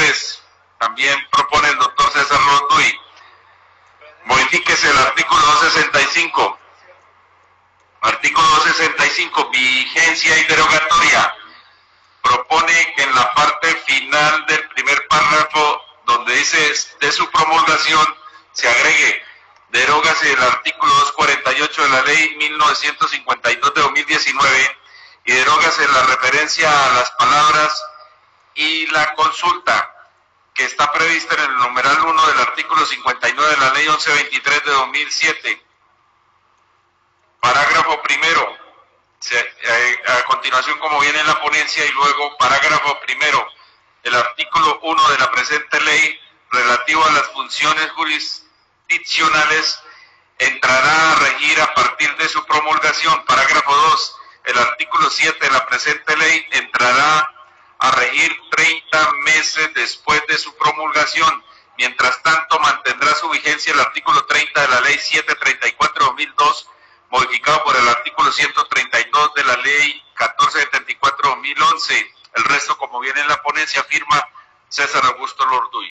83. También propone el doctor César Londuy. Modifíquese el artículo 265. Artículo 265, vigencia y derogatoria. Propone que en la parte final del primer párrafo, donde dice de su promulgación, se agregue derógase el artículo 248 de la ley 1952 de 2019 y derógase la referencia a las palabras y la consulta está prevista en el numeral 1 del artículo 59 de la ley 1123 de 2007. Parágrafo primero, eh, a continuación como viene en la ponencia y luego parágrafo primero, el artículo 1 de la presente ley relativo a las funciones jurisdiccionales entrará a regir a partir de su promulgación. Parágrafo 2. El artículo 7 de la presente ley entrará a regir 30 meses después de su promulgación. Mientras tanto, mantendrá su vigencia el artículo 30 de la ley 734-2002, modificado por el artículo 132 de la ley 1474-2011. El resto, como viene en la ponencia, firma César Augusto Lorduy.